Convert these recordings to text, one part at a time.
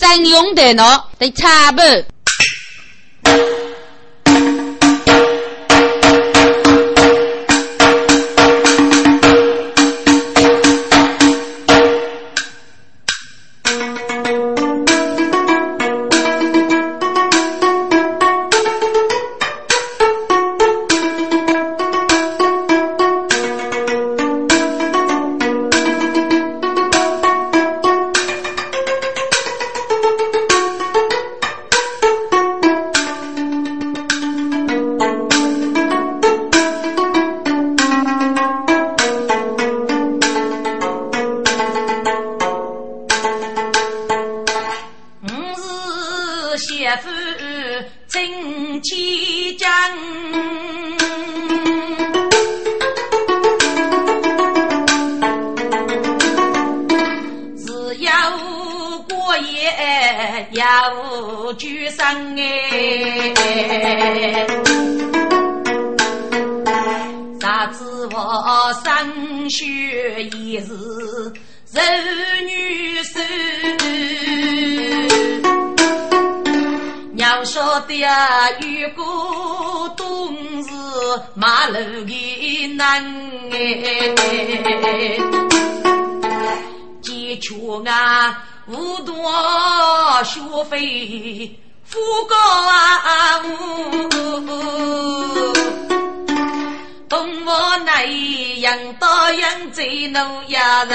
真用的喏，得差不。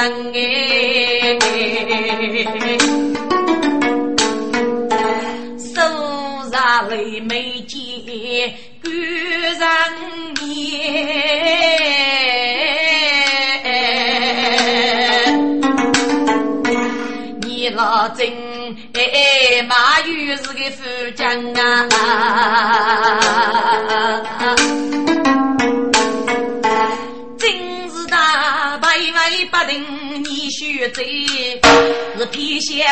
哎，手上泪眉间，孤人念。你老真哎，马玉是个富将。啊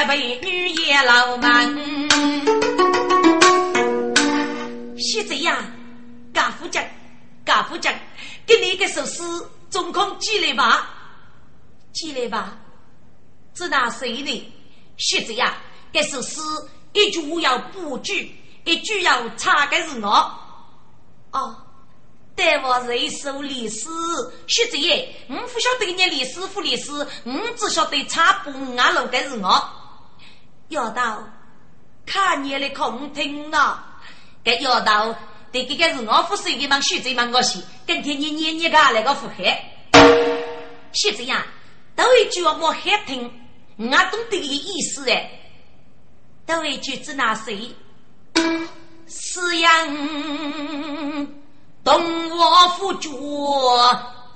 为女也老满，现在呀，家父讲，家父讲，给你一个首诗，总共寄来吧，寄来吧，知道谁呢？现在呀，这首诗一句要补句，一句要插的是我，哦。待我人手历史，学这耶，我不晓得念历史不历史，我只晓得插不俺路的是我。要到看你的空听啊，该要到对这个是我不是一忙学这忙我写，跟天你念念个那个腹黑，是这样，都一句话莫好听，我懂得个意思哎，都一句指哪谁？是样，动我辅助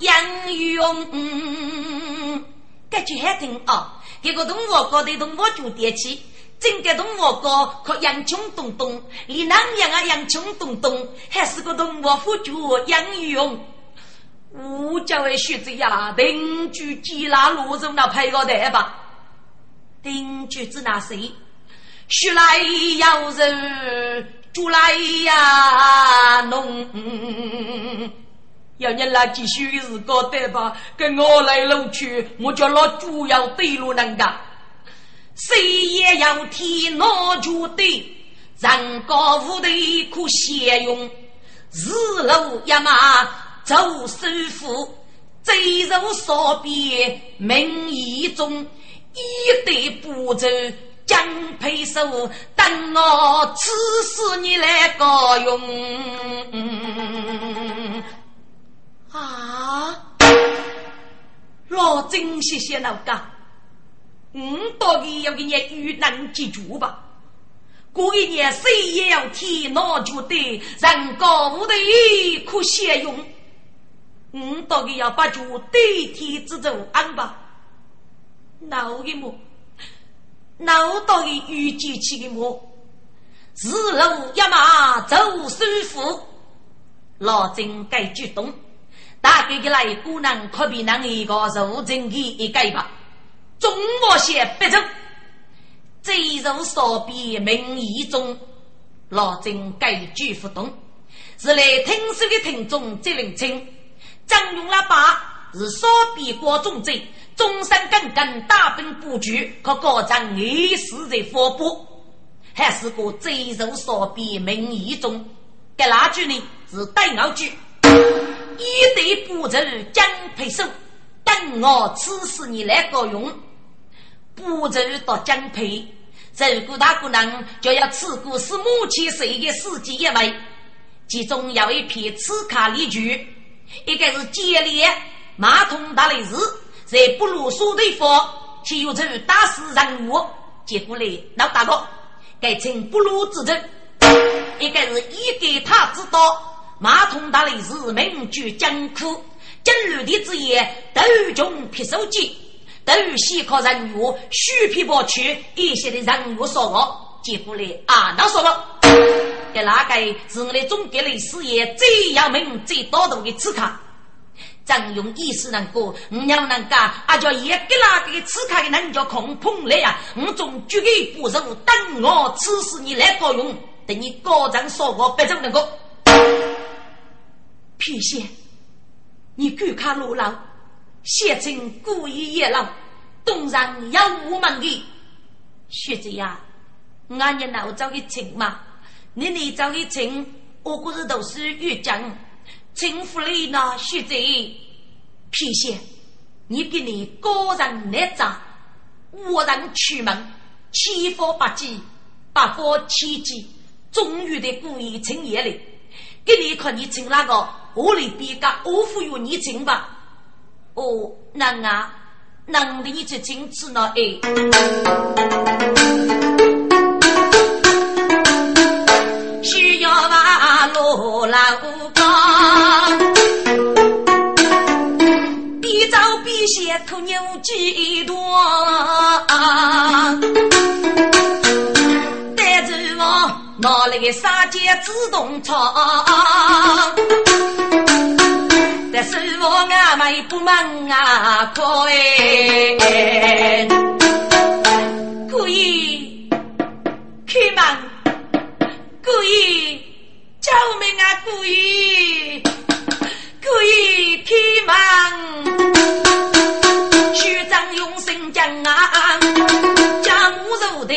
杨勇，该句好听啊。这个动物高的动物就点起，整个动物高可洋葱东东，你哪样啊洋葱东东，还是个动物辅助养用。我叫位学子呀，定居基拉罗中那配个台吧，定居指那谁？学来要人，出来呀弄。要你来继续日搞对吧？跟我来录去，我叫老主要对路人家，谁也要替老主对，人高无头可先用，日路一马走首富，贼如少边名义中，一对不走将配手，等我此时你来高用。啊！老真谢谢老家，嗯，到底要给你遇难记住吧。过一年谁也要替老觉得人高无头可先用，嗯，到底要把脚代替之走安吧。闹的么？闹到底预计起的么？日路一马走舒服，老真该举动。大概的来姑娘可比那一个入城的一个吧。中国些别走，贼入少比名义中，老郑改句不动。是来听书的听众最认清，张勇喇叭是少比国中贼，终身耿耿，大兵布局，可高张历史在发布，还是个贼肉所逼民意中。这那句呢？是对傲句，一对不走将配手，等我此时你来个用，不走到将配，如果大姑娘就要此故是母亲谁的司机一位，其中有一篇此卡例句，一个是接连马桶打雷日。在不如说对方，岂有这大事人物？结果呢，老大哥该称不如之争，一个是一给他知道，马桶大雷是名居艰苦，今日的之言斗穷撇手机，斗西靠人物虚皮剥去一些的人物说我，结果呢啊，那说了，这那个是我的总结历史业最要命、最多动的刺客。张用意思能过，我要能干，阿叫一个那个刺客的人叫空碰来呀！我总绝对不容等我此时你来高用，等你高张说我不走能够。皮鞋，你敢看罗老，写成故意野狼，东上要我们的学姐呀！俺也老早一请嘛，你你早一请，我估计都是越讲。政府里那学者批写，你给你个人来查，无人出门，欺负百计，百方千计，终于的故意请夜里，给你看你请那个我里边个我服有你请吧？哦，能啊，能的你去请吃那哎。需要把路老高，牛几多，带着我拿来个杀鸡自动车，但是我俺们不忙啊，可以可以开门。故意救命啊！故意故意开门，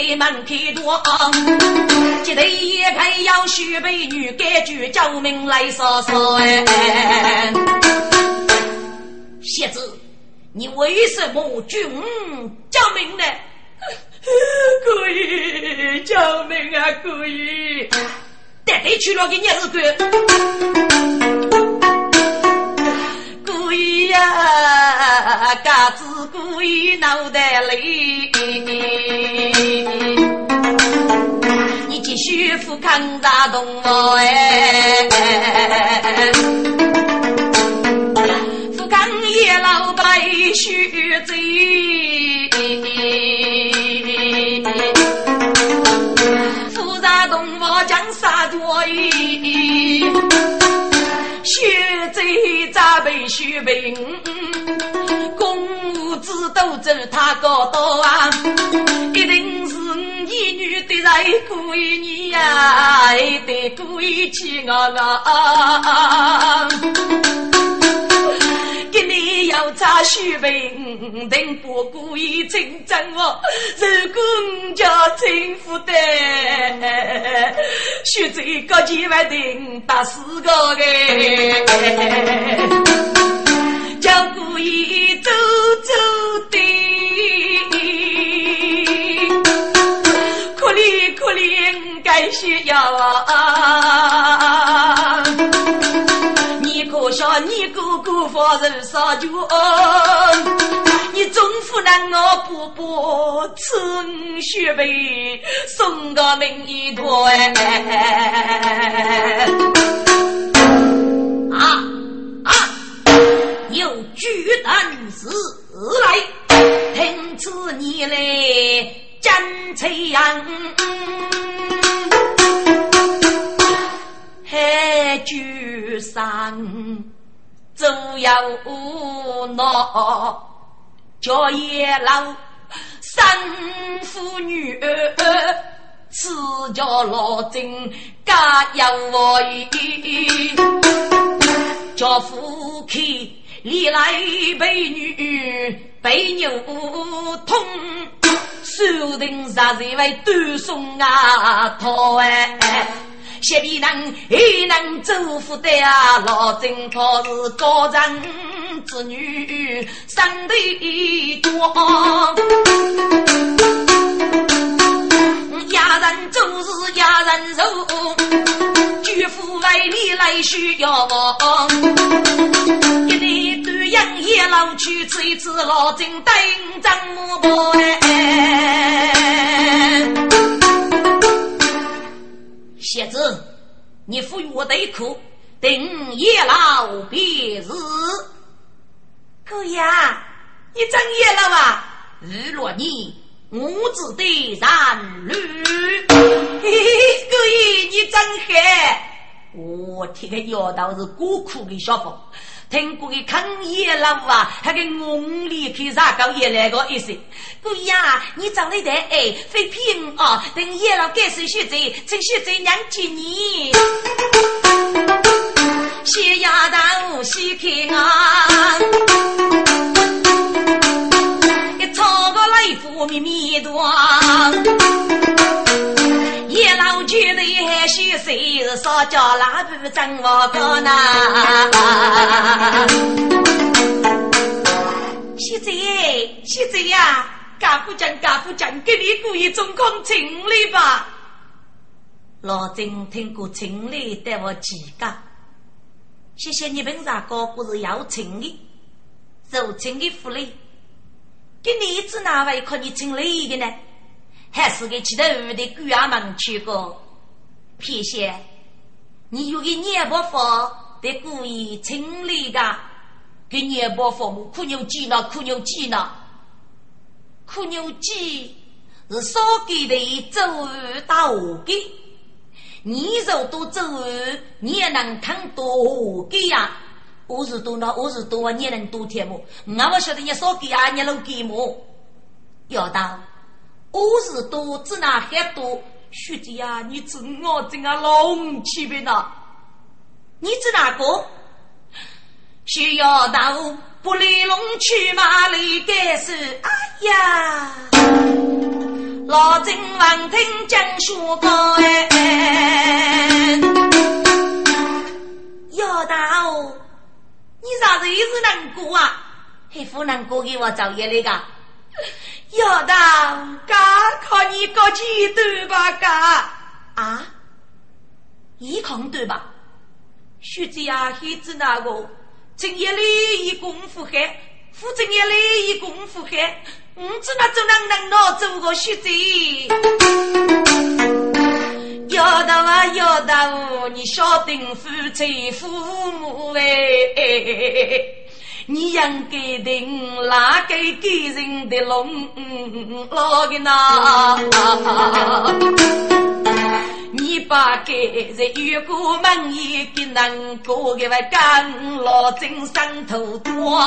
母肉的门开多，记得一配要许美女，该句救命来说说哎。蝎子，你为什么军救命呢？可以，叫命啊！可以，带队去了给你儿子故意呀，嘎子故意脑袋里，你继续扶康大动我哎，扶康叶老百须贼。复杂动物将杀多一，血贼咋被血被公务制斗争他搞到啊！一定是你女的在故意你呀，得故意气我啊！要查虚名，定不故意竞争我。如果你叫政府的，学这个千万定打死个的，叫故意走走的，可怜可怜该需要啊。可笑你哥哥发人杀绝，你总不能我不把此血杯送个名一托哎！啊啊！有巨胆子来，听此你来真气样。海居山，走要闹，叫野老三妇女儿，此叫老金家有为，叫夫妻里来陪女背牛痛，手定杀人为断送啊头哎。谢必能，也能祝福的啊！老郑可是高人之女，生的多。压人做事压人手，举夫为你来需要我。一年端阳也老去，吃一次老郑等张木婆小子，你赋予我的苦，等夜老便是。姑爷，你真夜了吧？日落你，我只得染绿。嘿嘿，姑爷你真黑。我听个丫头是孤苦的小妇。听过的抗野老啊，还给梦里去啥搞野来个意思？姑呀，你长得太矮，非骗哦！等野老改手续罪，趁续罪娘接你。谢丫头，谢开啊！一抄个来福密密多。叶老觉得还许谁是少叫老婆真我个呢？喜子耶，喜子呀，干不讲干不讲，给你故意中空情理吧。老郑听过情理对我几个，谢谢你本啥哥不是要情理，柔情的福利，给你子哪位可你情理的呢？还是给其他屋的姑爷们去过，偏些，你有个念伯父得故意清理的，给念伯父母苦牛鸡呢？苦牛鸡呢？苦牛鸡是少给的周大河给，你肉多周你也能看多给呀？我是多呢，我是多，你能多添么？我不晓得你少给啊，你能给么？要到。我是多，只那还多，学姐呀，你知我真啊龙气别呐？你知哪个？需要到不离龙去马里干事？哎呀，老郑王听讲说过哎，要到你啥子意思难过啊？还不难过给我找一那个。要当家靠你个几对吧？家啊，一空对吧？徐子呀，孩子那个正夜里一功夫黑，副正夜里一功夫黑，我只那就能能拿走个徐子。要到啊，要到，你晓得夫妻父母哎。你养给定哪个给人的龙老个呐？你把给人越过门一个难过个外干老真上头多，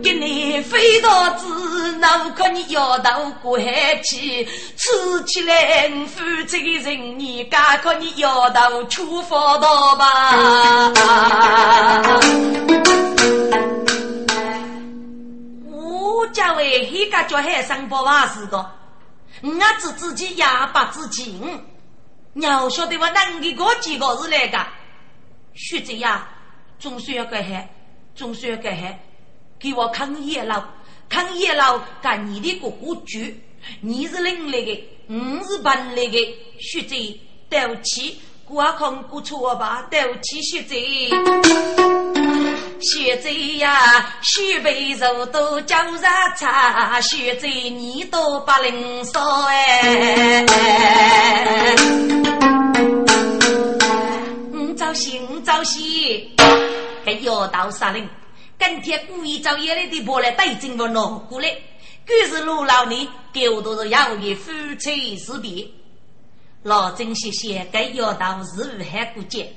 给你飞到子。那可你要到过海去，吃起来负责的人，你敢可你要到出发道吧？我家为黑个叫海上不瓦是个，我只自己哑巴自己，你要晓得我能给过几个是来个？学者呀，总算要改海，总算要改海，给我看野老。看叶老跟你的哥哥住，你是领来的，我是搬来的，学者对不起，我看过错吧，对不起学者，学者呀，许辈肉都叫啥茶，学者你都不能说哎，嗯，早些，嗯，早些，还要到啥人？今天故意找夜里的婆来带进我脑过来，可是陆老呢，给我都是要的夫妻之别。老郑谢谢给丫头是武汉过节，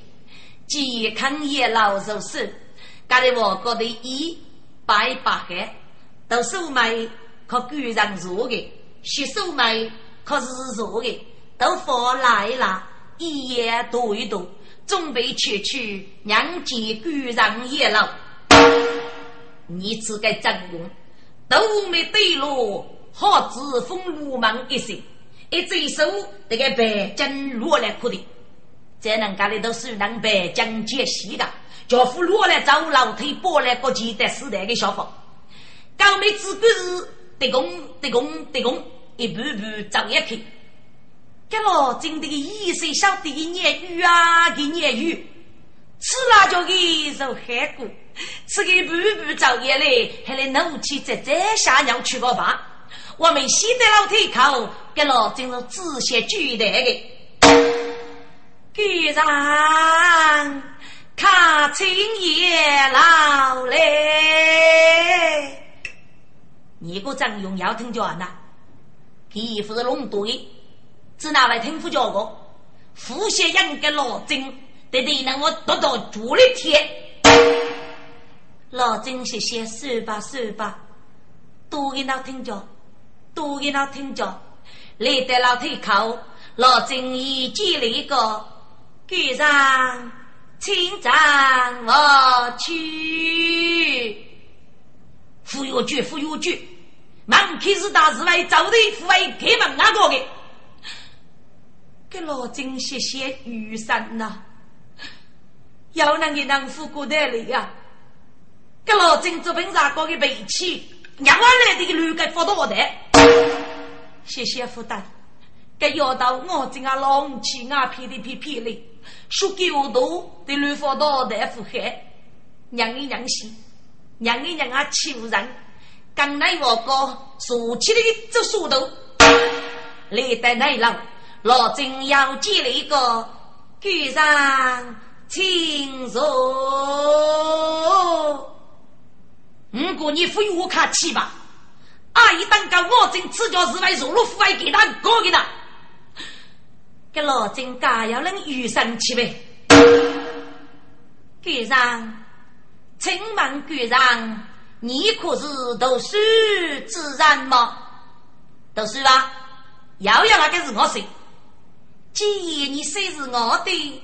健康也老如是，搞得我觉得一白白的，读书买可赶上做的，学书买可是做的，都放来了，一夜读一读，准备去去娘家赶上也老。你只该张勇，都没对路，好自封鲁莽一生，一只手这个白金落来哭的，这人家里都是能白金接戏的，叫夫落来走楼梯，拨来过去的时代的消防，高妹子个是得功得功得功，一步步走下去。这老真的个一岁小弟的言语啊，的言语。吃辣椒的受害过，吃个步步走夜来，还来怒气在在下娘去个吧。我们西的老腿口，给老进入仔细举的个。局长，看青叶老嘞，你个张勇要听讲呐？皮肤是龙队，只拿来听副教个，呼吸养个老精。得得，让我得到主力天。老郑谢谢，说吧说吧，多给他听着，多给他听着。来得老太口，老郑已接了一个局长，请长我去。副药局，副药局，忙开始大是外，早队副委开门那个的。给老郑谢谢雨伞呐。要能给能富过得来呀！给老郑这本上搞个脾气，让我来这个驴给发到的。谢谢负担，给要到我这啊浪气啊噼里噼噼里，输给我多的驴发到的负害，让一让心，让一让阿欺负人，刚来我哥坐起的这速度，来得来了，老郑要接了一个局长。请坐。如果你非我客气吧，阿姨当个我正此家是为入了府外给他搞给他，给老金家要能遇上去呗。局长，请问局长，你可是读书之人吗？读书吧，要要那个是我谁？既然你虽是我的。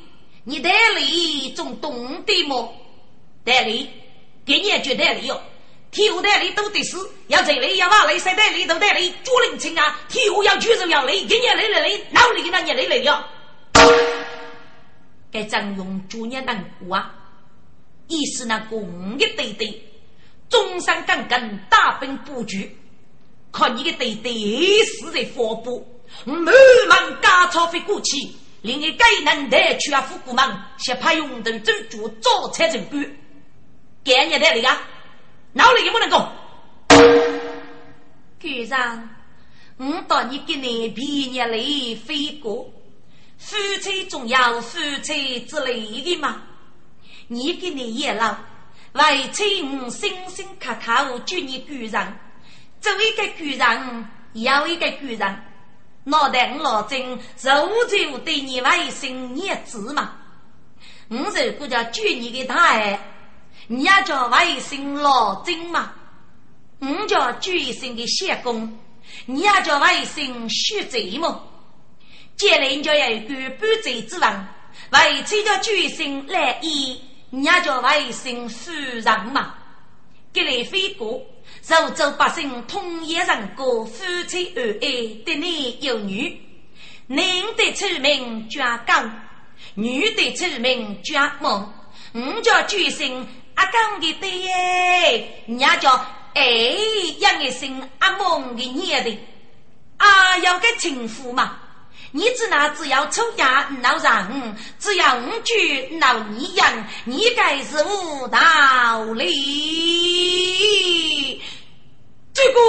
你代理总懂得么？代理，给你绝代理哟！体育代理都得是，要这里要往里塞代理都代理，主人请啊！体育要举手要累，给你累累累，哪里给那你来哟？该张用主年难过啊！一是那工业队队，中山刚刚大兵布局，看你的队队是在发布，满门家草飞过去。另一该能带去啊，富古门，先派用等走主招财政官，给你带来个，哪里也不能够。局长，我到你给你毕业里飞过，夫妻总要夫妻之类的嘛。你给你也老，为亲辛辛苦苦救你局长，作为一个局长，要一个局长。脑袋我老郑，如就对你外甥孽子嘛？我如果叫救你的大爱，你要叫外甥老郑嘛？我叫救一生的相公，你要叫外甥血贼么？将来你就要有个半贼之王，外妻叫救一生来医，你要叫外甥夫人嘛？给来飞过。苏州百姓统一人过夫妻恩爱，的男有女，男的出名叫刚，女的出名叫梦。我叫举姓阿刚的对耶，人家叫哎养一生阿梦的女的，啊要个情妇嘛。你只那只要出家闹人，只要五句闹你养，你该是无道理。这个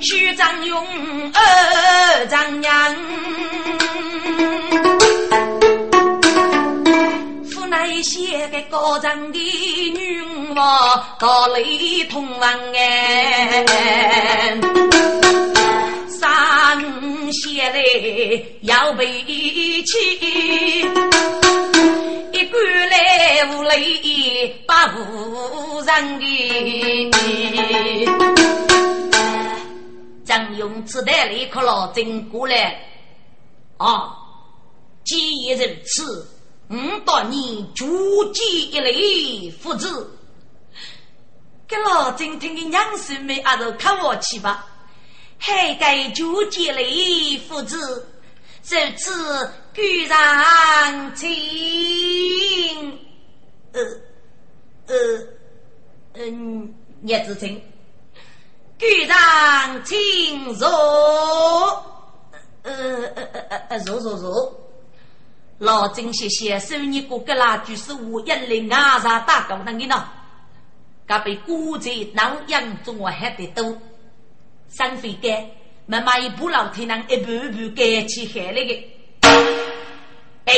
徐张勇二张娘，写个高张的女娃，高雷同王哎，三写嘞要背起。一个来无泪把无人的，张勇只带了一颗老针过来。啊，既然如此，五到你逐级一类父子。给老金听的娘孙们阿都看我去吧，海该逐级类父子，这次居上请。呃呃嗯，叶子清，居上请坐。呃呃呃呃呃，坐坐坐。老金谢谢，收你哥哥啦，就是我一零二上打工那个呢，噶被孤在南阳中我还得多，三费干，慢慢一步老天人一步一步干起海来的。哎，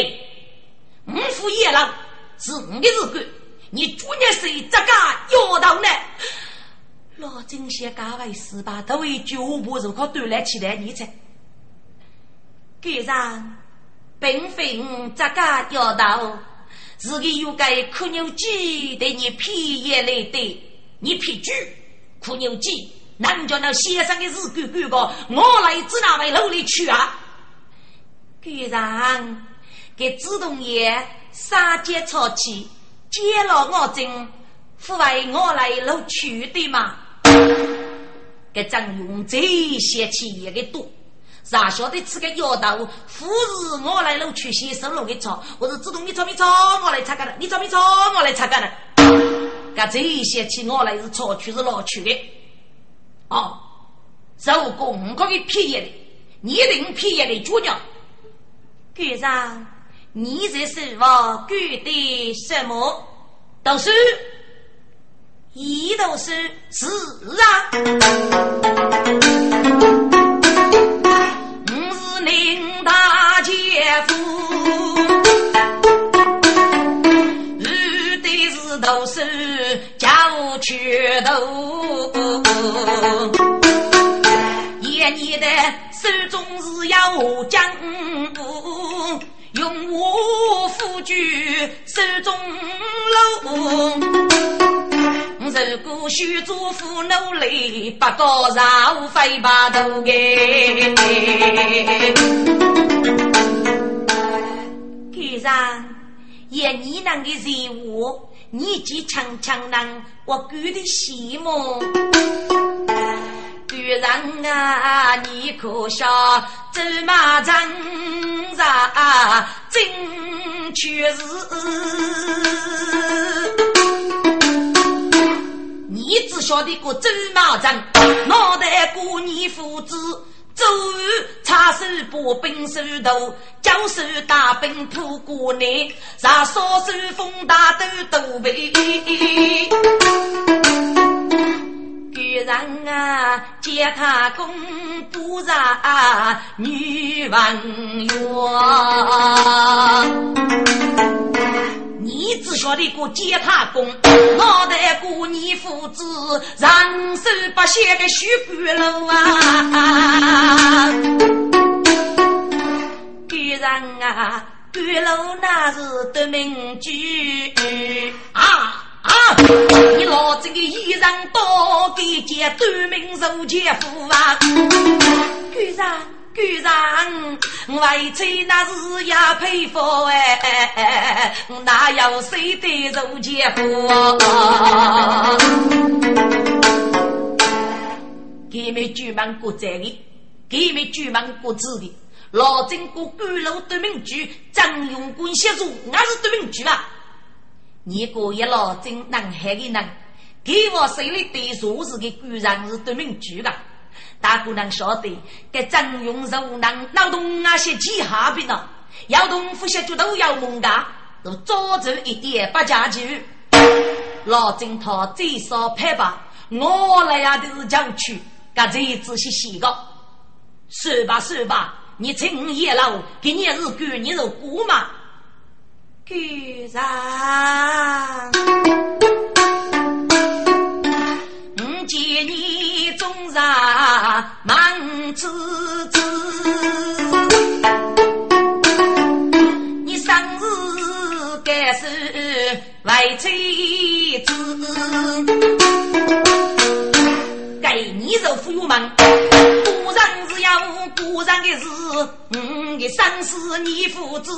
五副野狼是五的日干，你主业谁这个要到呢？老金些岗位十八，都为脚步如何锻炼起来？你猜，给上。并非我这个要道，是个有个苦牛鸡对你皮也来的，你皮猪苦牛鸡，人家那先生的日干干个，我来指哪位楼里去啊？居然给自动爷杀劫草气，接了我真，不为我来楼去的嘛？给张勇最嫌弃也给多。啥晓得吃个药刀，护士我来弄去先生弄的草，我是自动你炒没炒，我来擦干的；你炒没炒，我来擦干的。干这些去我来是炒去是老去的。哦，如果我可以便宜的，你一定便宜的主角。局长，你这是我干的什么？都是，一都是是啊。是都是家务全头，爷你的手中是要将武，用我夫君手中楼。如果许祖父努力，不过让飞把头给。局长，也你那个任务，你既强强能，我干的羡慕。局长啊，你可笑，走马正上，真确实。你只晓得个走马阵，脑袋过你父子，走插手把兵手头，交手大兵扑过来，杀少手风大都都背。居然啊，接他公不让女王冤。你只晓得个接他功，脑袋过你父子，人手不歇个许官路啊！居然啊，官路那是得名句啊啊！你老子的衣裳多给件端名受姐夫啊！居然。居然，为妻那是也佩服哎，哪有谁的如姐夫？给没举满国在的，给没举满国子的，老郑国官路对名句，张永官写书，那是对名句啊！你过一老郑南海的人，给我手里对数字的居然是对名句啊！大姑娘晓得，给张用柔囊脑洞那些几下病了，要动呼吸就都要猛嘎，都早走一点不家去。老金涛最少拍吧，我来呀都是讲去，噶这仔细细个，说吧说吧，你请爷老给你是干你是姑嘛？居然，我见你。中上忙子为妻子，该你是富有忙，人是要过人的事，嗯，的生死你负责。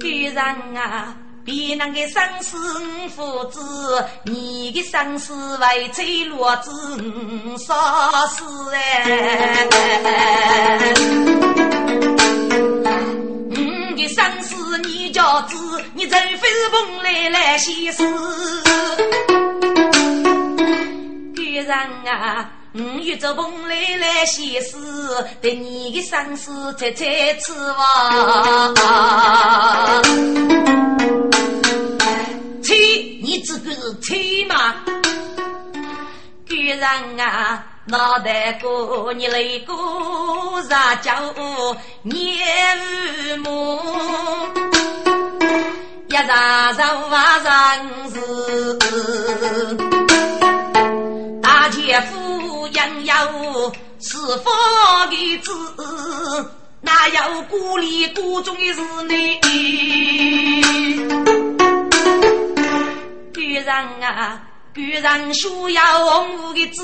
别人啊，别人的生死我负责，你的生死为追落子，啥事哎？你的生死家子，你除非是蓬莱来西施。别人啊，我欲做蓬莱来西施，对你的生死猜猜吃哇。吹，你这个是吹吗？别人啊，脑袋瓜你来个啥叫年五母？一查查万人事，大姐夫养有是佛的子，哪有孤立孤中的事呢？别人啊。居然需要红的子，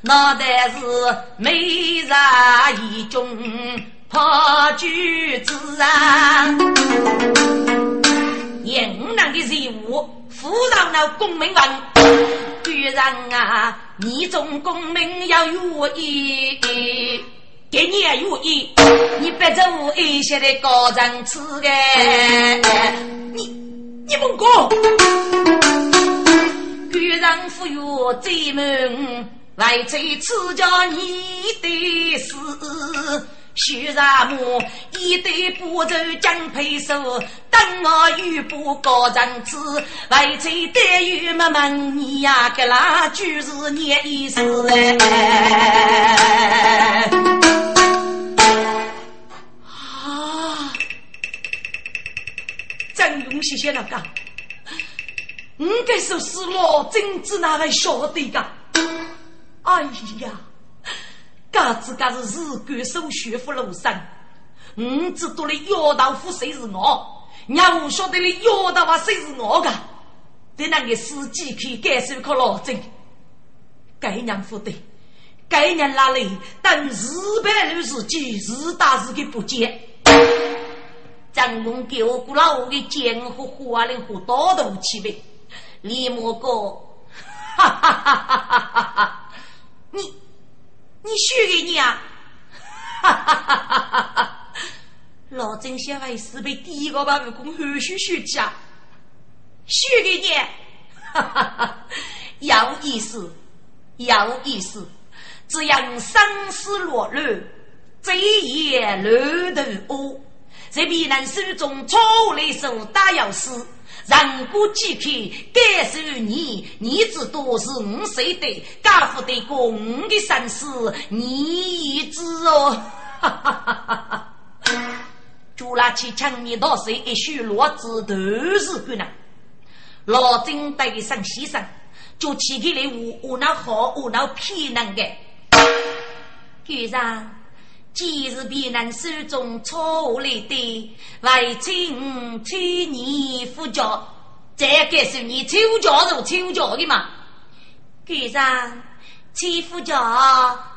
脑袋是美人一种破句子啊！应当的任务，扶上了公民文。居然啊，你种公民要有意，给你也有意，你别走一些的高层次的，你。你们哥，居然富有这门，来在赐教你的事。徐大木一对不走将配手，等我玉不高层次，为在待遇么问你呀，个那就是你意思哎。张勇谢谢老哥，你该说是老真子哪位晓得的？哎呀，嘎子嘎是日干手学府楼上，你知道的姚道夫谁是我？娘我晓得的姚道夫谁是我的？在那个司机去感受可老真，该娘不对，该娘哪里？等日本路司机日打日的不见。张公给我鼓老的江湖花里胡多多气味，李莫哥，哈哈哈哈哈哈！你 你许给你啊？哈哈哈哈哈哈！老郑先为是被第一个把武功后续学起啊，许给你，哈哈哈！有意思，有意思，只要生死落乱，贼也乱头恶。在避难书中错误的手打钥匙，人过几天感受你，你知道是五岁的家父的公的生死，你知哦。哈哈哈哈哈！就拿起枪，你到谁一许落子都是个人。老郑带上牺牲，就起给来我我那好我那骗人的，局长。既是别人手中错来的，为请请你夫教，再给送你抽教如抽教的嘛。局长，崔夫教，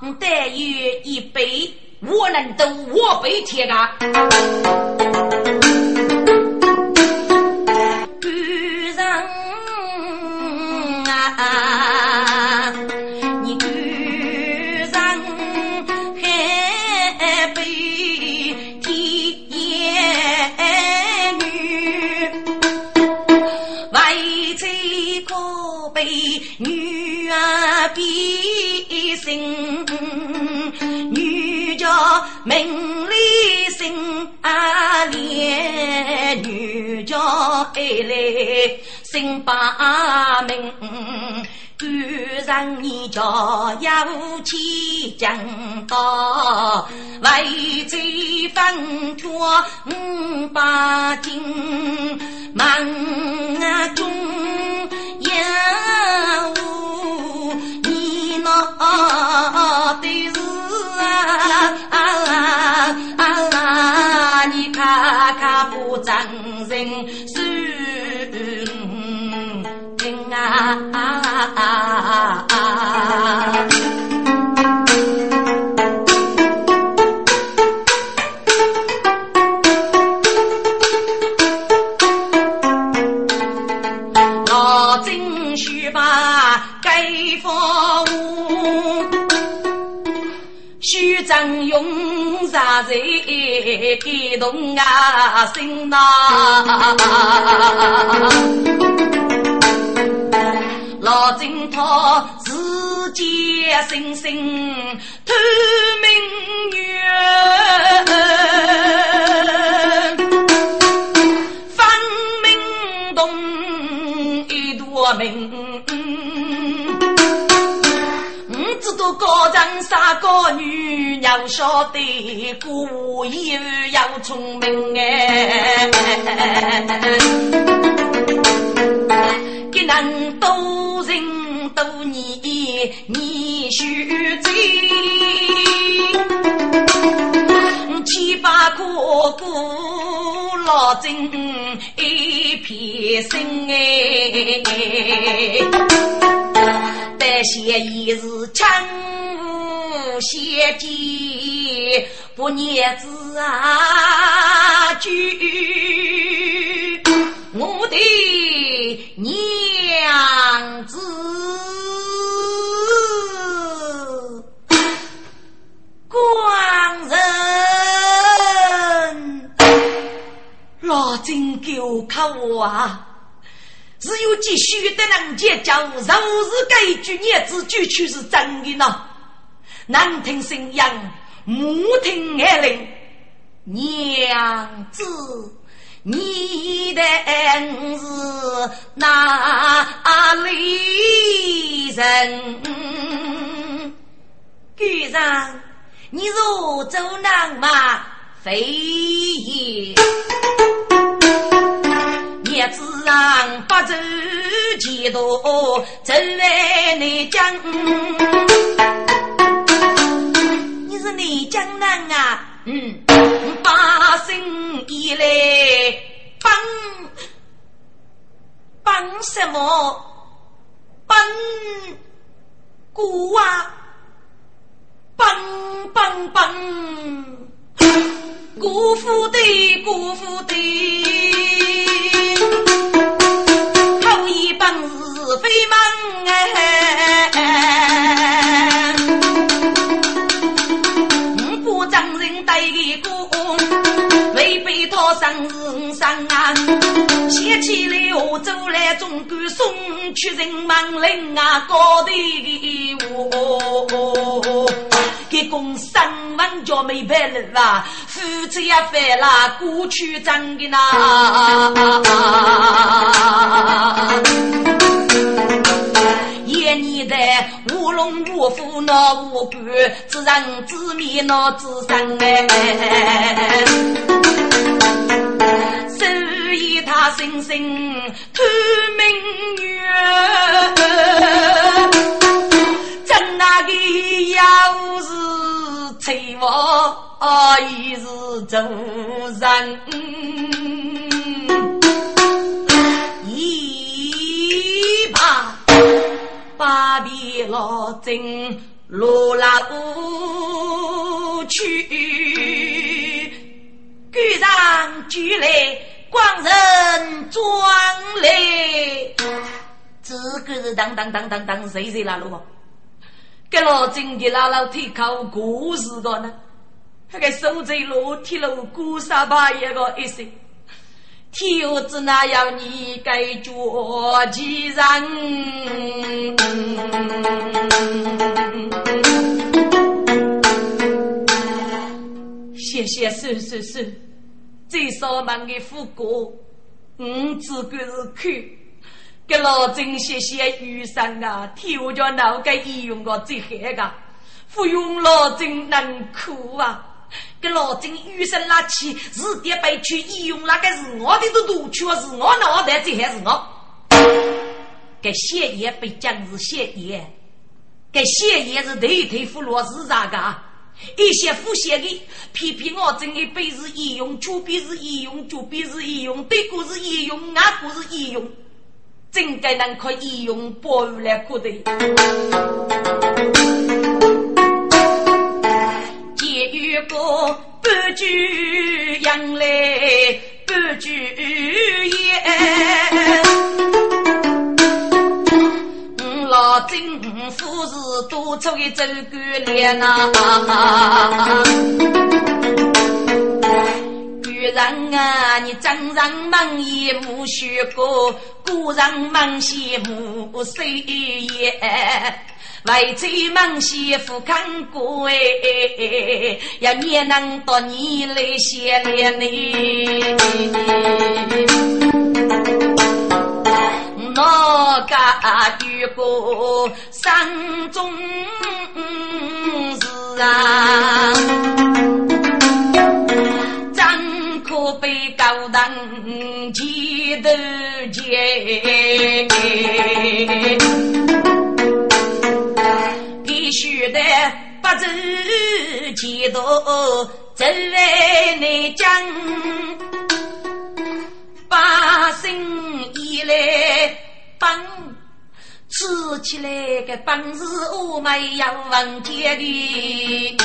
我但有一杯，我能都我杯铁啊。心，女家名利心啊连，女家爱来心把命。赶上你家有气将到，为这分脱五百斤，忙啊中有的是啊，你看看不真人是。啊！须张用啥子感动啊心呐？老金他自家心心透明月，分明动一朵明。我知道高人杀高女，要晓得故意要聪明哎。给人多人多你，你须知。七八个个老真一片心哎，但写一日枪无血迹，不念字啊句。我的娘子，官人，老金狗口啊！只有继续的能接教，若是这句言字句曲是真的呢？难听声音，母听耳灵，娘子。你的恩是哪里人？局长，你若走南马非也，叶子上不走几多，走来内江。你是内江人啊？嗯，八生以来帮帮什么？帮姑啊，帮帮帮，姑父的姑父的，是非忙哎。张人带一个，未被他生日上啊，写起来我走来总管送去人忙令啊，高的我，给公三万叫没白了啊，夫妻也犯了过去挣的呐。你的无龙无虎那无官，自人自灭那自生哎。所以他声声透明月，要是催我，也是做人。一把。八臂老精落了屋去，赶上举来光人装来，这个是当当当当当谁谁拉路？给老精的拉老腿靠故事的呢？那个手在楼梯楼鼓沙巴一个一声。天子那要你该做几人？谢谢孙孙孙，最少门的副歌，我只管是看。给老郑谢谢雨伞啊，天叫哪个医用个最好个，不用老郑能哭啊。给老金雨声拉起，是点被去医用那个是我的都毒去，是我脑袋这还是我？给谢爷被讲是谢爷，给谢爷是头头服落是啥个？一些腹泻的批评我真的被是医用，左边是医用，左边是医用，对过是医用，外国是医用。真该能可以用宝玉来过的。结余个半句杨来半句言。老政府是多出的走官脸呐，人啊，你真人忙也无学过，古人忙些无谁也，为妻忙些不看过哎，要你能到你来写脸呢。我家遇过山中事啊，我被高堂几头见？必须得不走几多走来内江，把心依来。本吃起来个本事，我没有忘记的。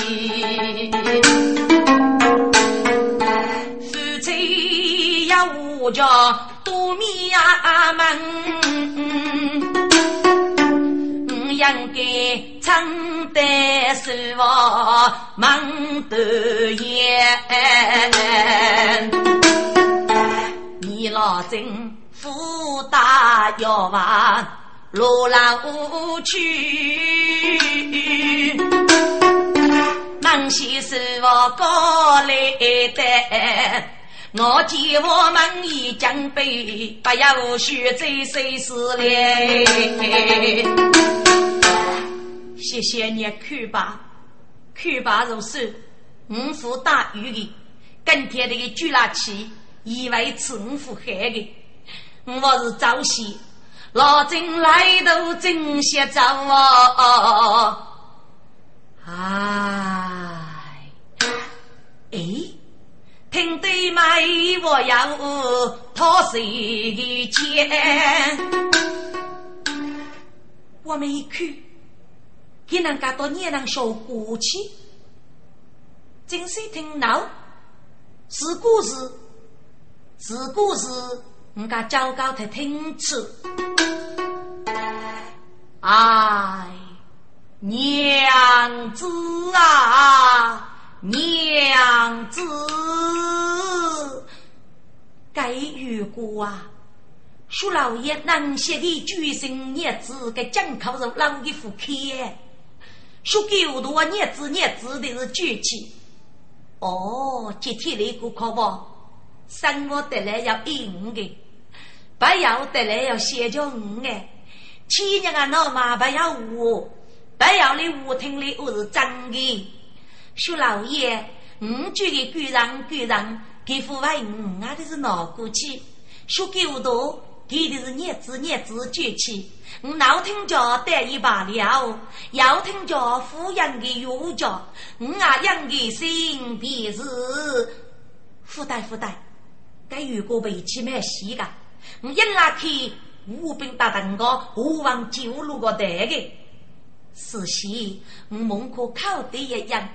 夫妻要我家多米呀门，应该承担是我忙得严。你老真。福大要往路浪无去，忙些是我过来的。我见我们已将备，不要学这谁是嘞。谢谢你看吧，看吧如是。五福大雨的，跟天的个举拉起，以为是五福害的。我是赵喜，老郑来都真些走哦。哎，哎，听对麦我要讨谁钱？我们一看，也能感到你能说过去，真是听闹，是故事，是故事。我家教高他听次，哎，娘子啊，娘子，该如果啊，叔老爷能写的举生日子，给江口人老的福开，说狗多日子日子的是举起，哦，今天那个可不？生活得来要一五个，不要得来要先叫五哎。七日啊，老妈不要我，不要你舞厅里我是真的。说老爷，五句的贵人贵人，给父为五啊的是哪过去？说狗多，给的是日子日子举起。我老听着得一罢了，要听着富养的有着，我啊养的心便是。福袋福袋。该如果被起买戏个，我一拉开五兵大灯个，五王九路个带个，是戏我门口靠的一样，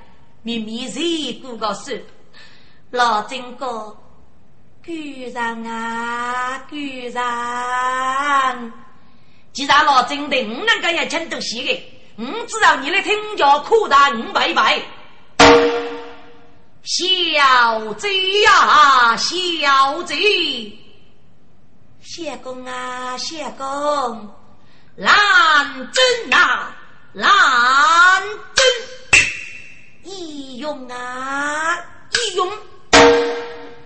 秘密谁顾个说，老金哥，局长啊，局长，既然老金的我能够要请到戏的，我知道你的听着扩大五百倍。小贼呀，小贼！谢公啊，谢公，蓝针啊，蓝针！义勇啊，义勇！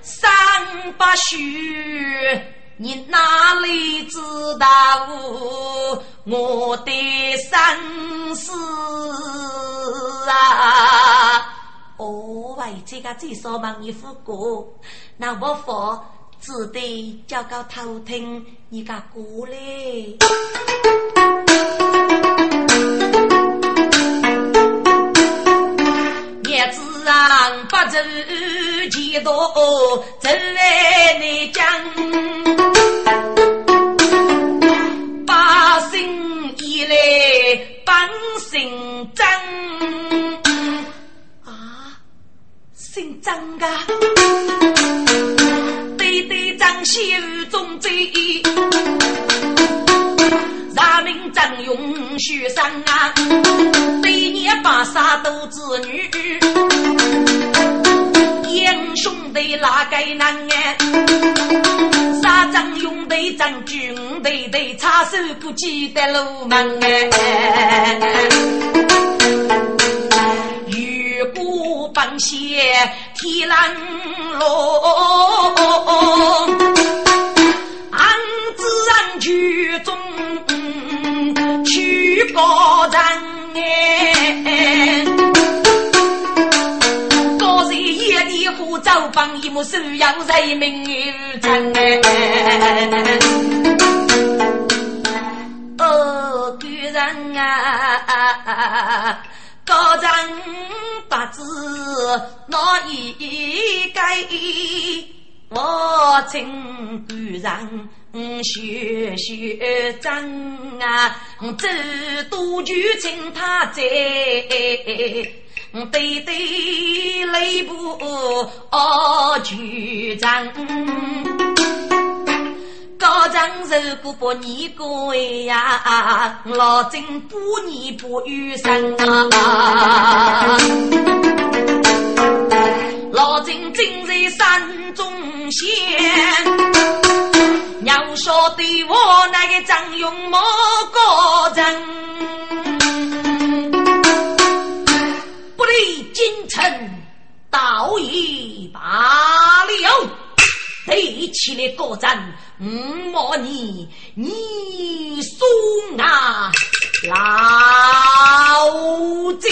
三八须，你哪里知道我的生死啊？哦，喂这个最少忙一副歌，那我佛只得叫个偷听你个歌嘞。不知几多真来你讲八心依来本姓张。啊姓张嘎对对张秀中最大名张勇许三啊，对你把杀都子女，英雄的哪个难哎？杀张勇的张军对对插手不记得路门哎。放血天蓝落，高人哎，高人夜里护照帮一幕收要人民真哎，哦，个人啊。高人不知哪一个，我请古人学学真啊，走多就请他在，对对雷部哦局长。高长寿过百年过呀，老郑百年不遇生啊！老郑正在山中仙，要晓得我那个张勇莫高人，不离京城道义罢了，对起了高战。五毛你，你送啊，老子。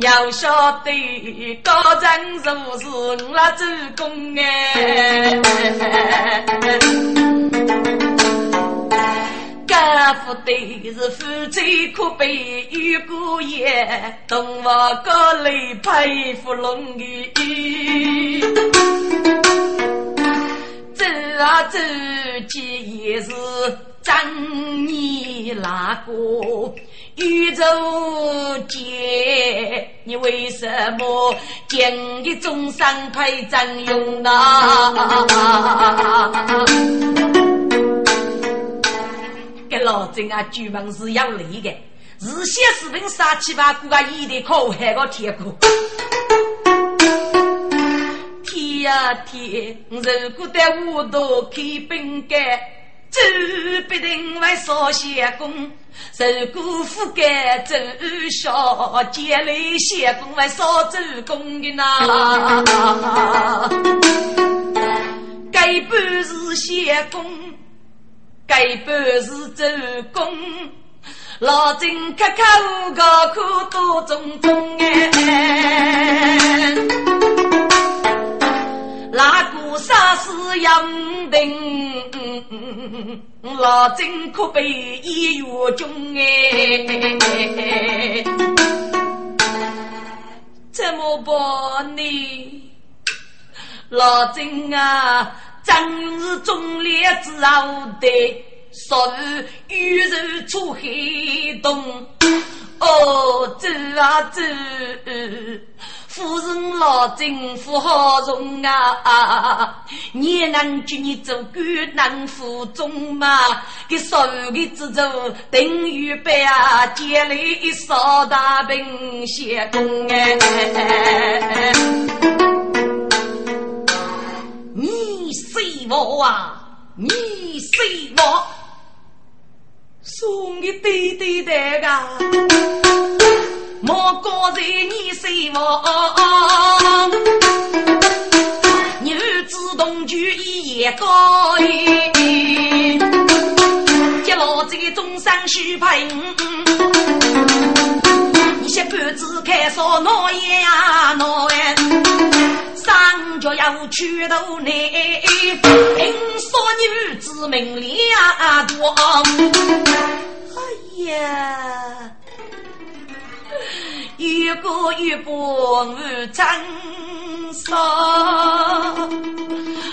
要晓得高人如是我主公哎，家父的是夫妻可悲有过也，同我高丽佩服龙女，走啊走，几也是张你那个。宇宙间，你为什么将一众生配占用啊？给老郑啊，专门是要累的，日写视频杀七八股啊，一定靠海个铁骨。天呀天，如果在屋头开饼干。走必定为少些工，受过苦干走小，接来些工为少做公的呐。该半是些工，该半是做公，老郑刻刻高苦多种种哎。那个杀死杨定，老郑可被一月中哎，怎么办呢？老郑啊，真是忠烈之后的，说是遇人出黑洞，哦，走啊走。夫人老政府好容啊！你能叫你做官能服众吗？给所有的制度等于白啊，建立一所大兵协同哎！你谁我啊？你谁我？送给对对的个。莫过在你身亡，女子同居一夜高，接老这个终身许配。你些半子开烧闹也呀闹哎，上脚要去头内，听说女子命量多，哎呀。一个一个无真说，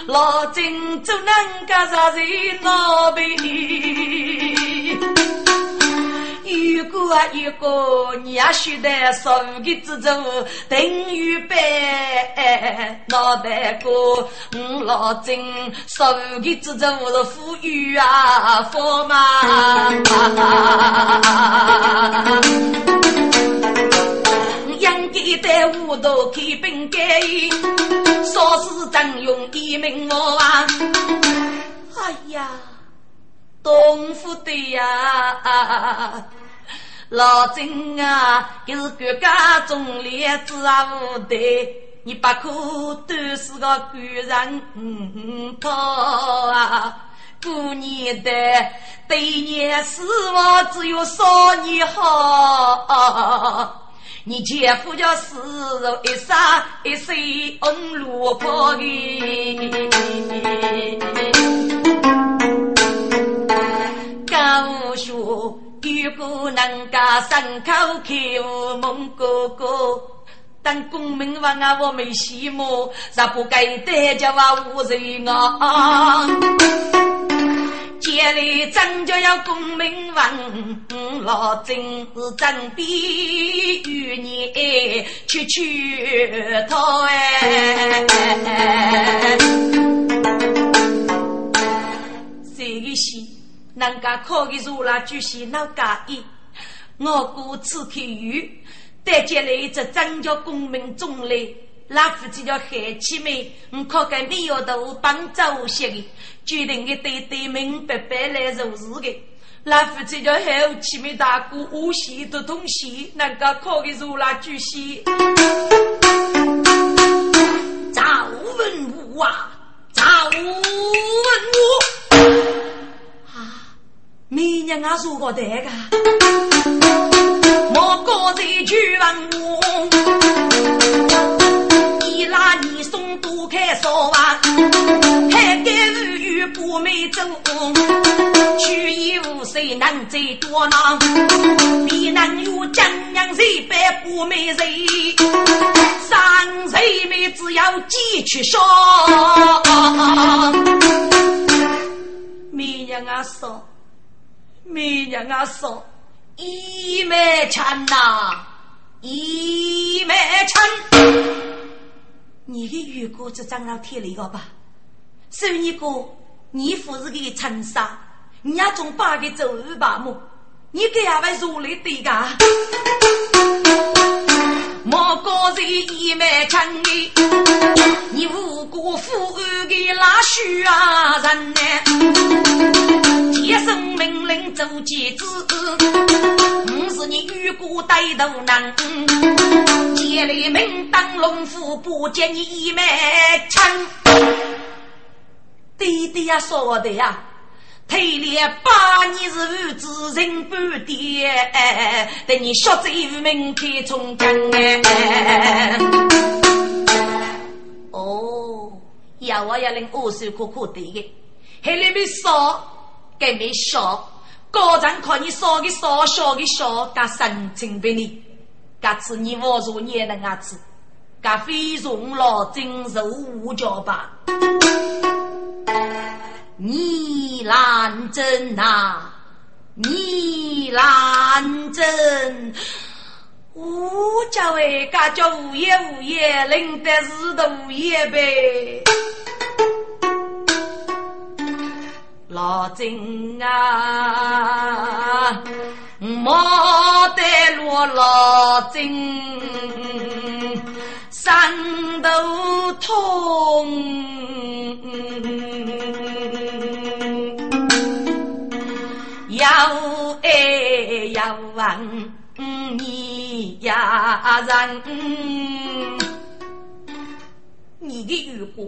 老金就能干啥子闹别？一个啊一个，你也晓得十五个之中等于百，脑袋哥，我老金十五个之中是富裕啊，富嘛。养鸡在屋头开饼干，说是真用一名我啊！哎呀，东府的呀，老郑啊，就是国家中烈子啊，无对，你不可都是个官人头啊！过年的对年希望只有少年好。你姐夫叫四肉一杀一岁红萝卜的，高说如果能够牲口口蒙哥哥，当公民王啊我没羡慕，咋不该得叫我无人啊？建立真就要公民文，老真是真比与你去去讨哎。这个戏，人家考的如来举行那家意，我故此去语，得建立这真叫公民中立。那夫妻叫海气妹，我靠跟没有的帮助些的，决定的对对明白白来做事的。那夫妻叫海气妹大哥，无锡的东西，那个考的如那句戏。赵文武啊，赵文武啊，美娘啊，如何得个？莫过在句文武。拉你送多开烧啊，海干日语不美走，去衣无谁能最多囊？必能有江洋谁百不美人，三谁美只要几去烧。美娘啊说，美娘啊说，一枚钱呐，一枚钱。你的玉哥子长老贴了一个吧？所以你哥，你父是个陈沙，你要从八个走二八么？你给阿位如来对个？莫高人一脉强哎，你无辜负案的拉须啊人呢？一声命令做节子，我是你玉骨带头男，接来命当龙虎，不见你一脉枪。弟弟呀，说的呀，推了八年是无知人半点，等你学走明天从江哎。哦，要我要领二叔苦苦的，还里面说。给没少，高人看你少的少，小的小，噶神情给你，噶次你我如也能啊子，噶非从老真肉无脚吧？你难真呐，你难真，我家为家叫无业无业，领的是的无业呗。老金啊，莫得落老金，山头痛，要爱要问你呀人，你的语话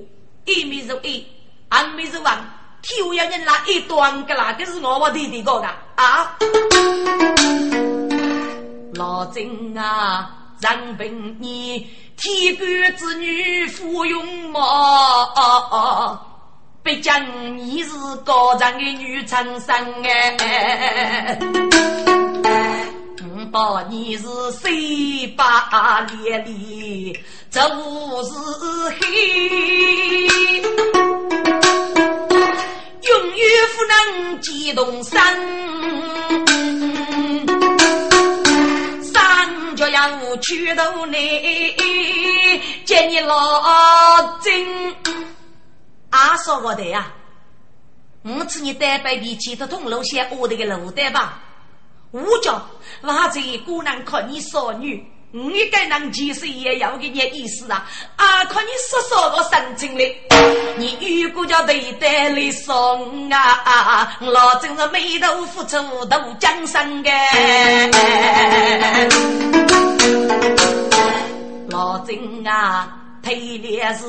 一米是一，二米是万。挑要人拿一段个啦，这是我我弟弟讲的啊！老郑啊，人平你天官之女芙蓉貌，别讲你是高长的女春生哎，我把你是水八连里，这是黑。永远不能激动山，山就要去到你，见你老真。阿说我的呀，我吃你单白脾气的通路线，我的个路单吧。我叫我这姑娘看你少女。你该能其实也有个你意思啊！啊，看你说说个神经嘞！你如果叫对待来送啊，老真是眉头付出都江山个。老真啊，推烈是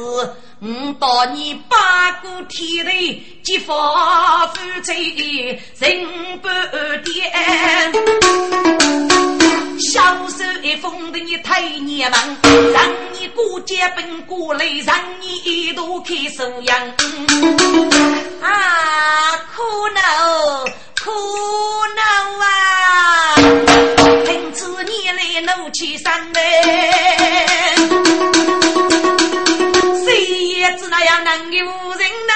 五到你八股天雷，激发夫妻人不颠。小手一封的你太娘们，让你过节奔过来，让你一度开手阳。啊，苦恼苦恼啊！凭子你来怒气山嘞，那样能有人能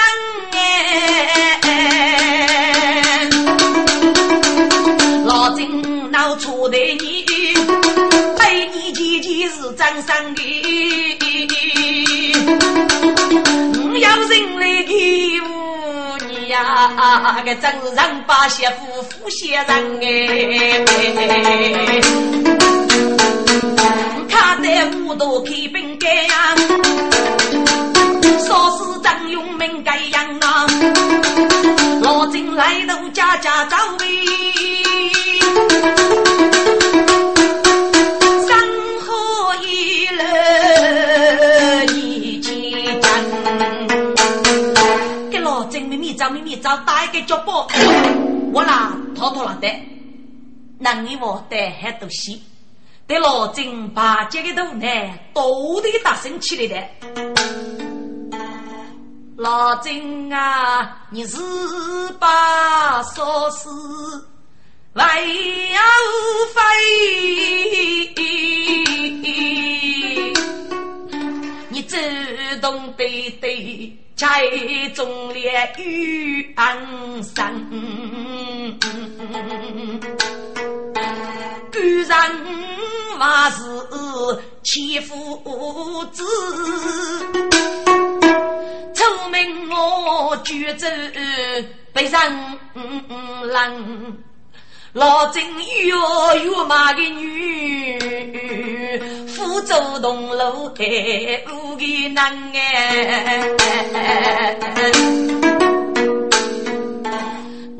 哎，老金闹出的你。是张三的，我要人来欺负你呀！个真是人把媳妇负些人哎！他在屋头开宾馆呀，说是张永明该样啊，老金来到家家找喂。张咪咪找大个脚步，我啦拖拖拉的，那你我得还多些，得老金把这个头呢，都得大声起来的。老金啊，你是把说是为要飞，你主动对对。才中烈雨安生，居然还是欺负子，聪明我举着被人冷。老郑越越骂个女，福州东路开五个男哎，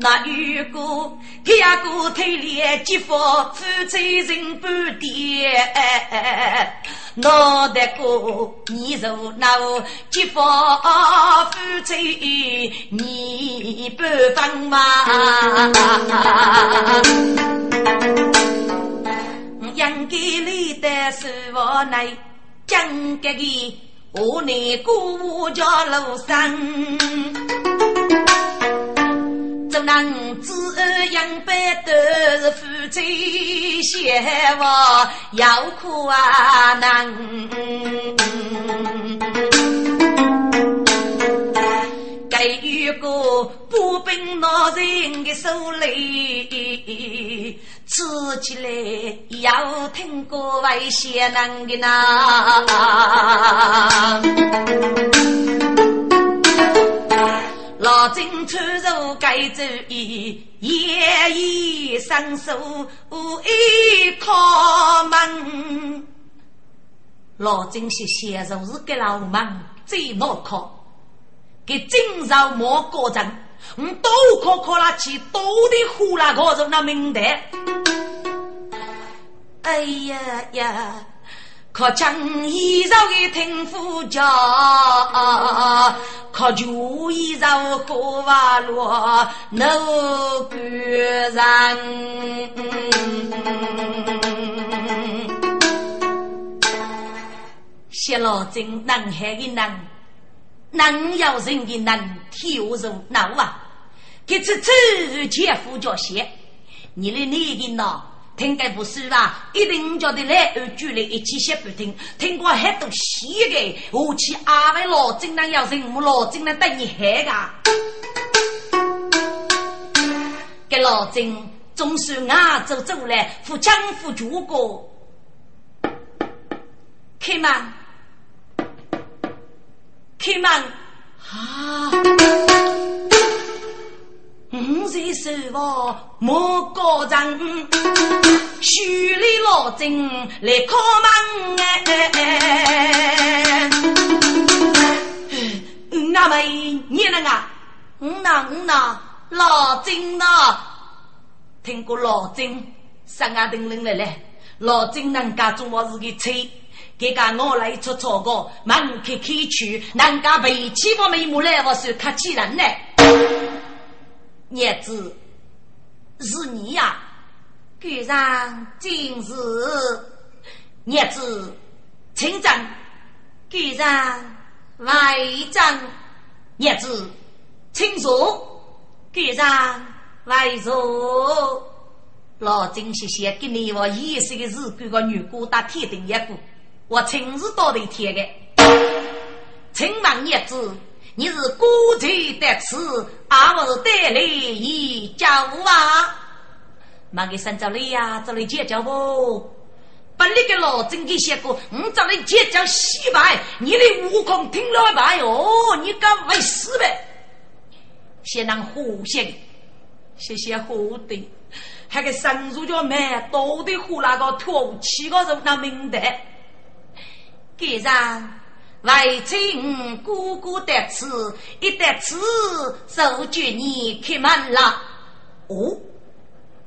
那如果第二个推脸激发夫妻人不跌。脑袋瓜你如闹，激发夫妻你不分嘛？养给你的是我来讲个个，我内姑家楼上。做男子养百都是夫妻协话要苦啊难。给予个步兵老人的手里，吃起来要听歌为先人的呐。老金穿入该走衣，夜夜伸手一敲门。老金是先入是给老门最难考，给今朝莫过阵，我都可考了去，都得呼啦考入那名单。哎呀呀！可将衣裳给听夫家，可就衣裳过瓦路那个人。谢老真南海的南，南要人的南，天如南啊！这次走前夫家些，你的那个呢？听该不是吧？一定叫得来二句来一起写不听，听过很多戏的，我去阿位老金那要人，我老金那等你害个。给老金总是啊走走来，扶江扶主过，开门，开门啊！五岁手握莫高人，徐里老金来敲门哎！那么你那个，嗯呐嗯呐，老金呐，听过老金三阿丁人来了，老金人家做么事的吹，给个我来出错个，门开开去，人家背起我们木来，我是客气人呢。叶子是你呀，居然今日叶子清正，赶上外长叶子清楚，赶上外叔老金谢谢给你我一岁的日干个女姑打铁定一个，我亲自到的贴的，请问叶子。你是孤贼得此，阿母带来一家啊？忙给三招来呀，这里结交不？把那个老真给写过，我找你结交洗白，你的悟空听了白哟，你敢没死呗？先让呼先，谢谢呼的，还给神主叫咩？都得呼那个土七个人那名的，给上。为亲姑姑得此，一得此，受君你开门了。哦，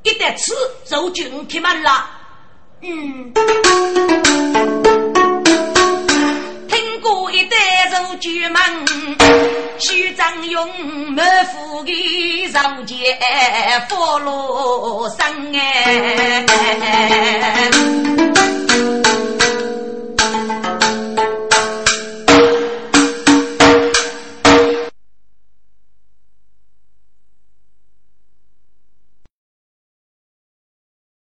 一得此，受君开门了。嗯，听过一代受君门，徐张勇满腹的上街福禄生哎。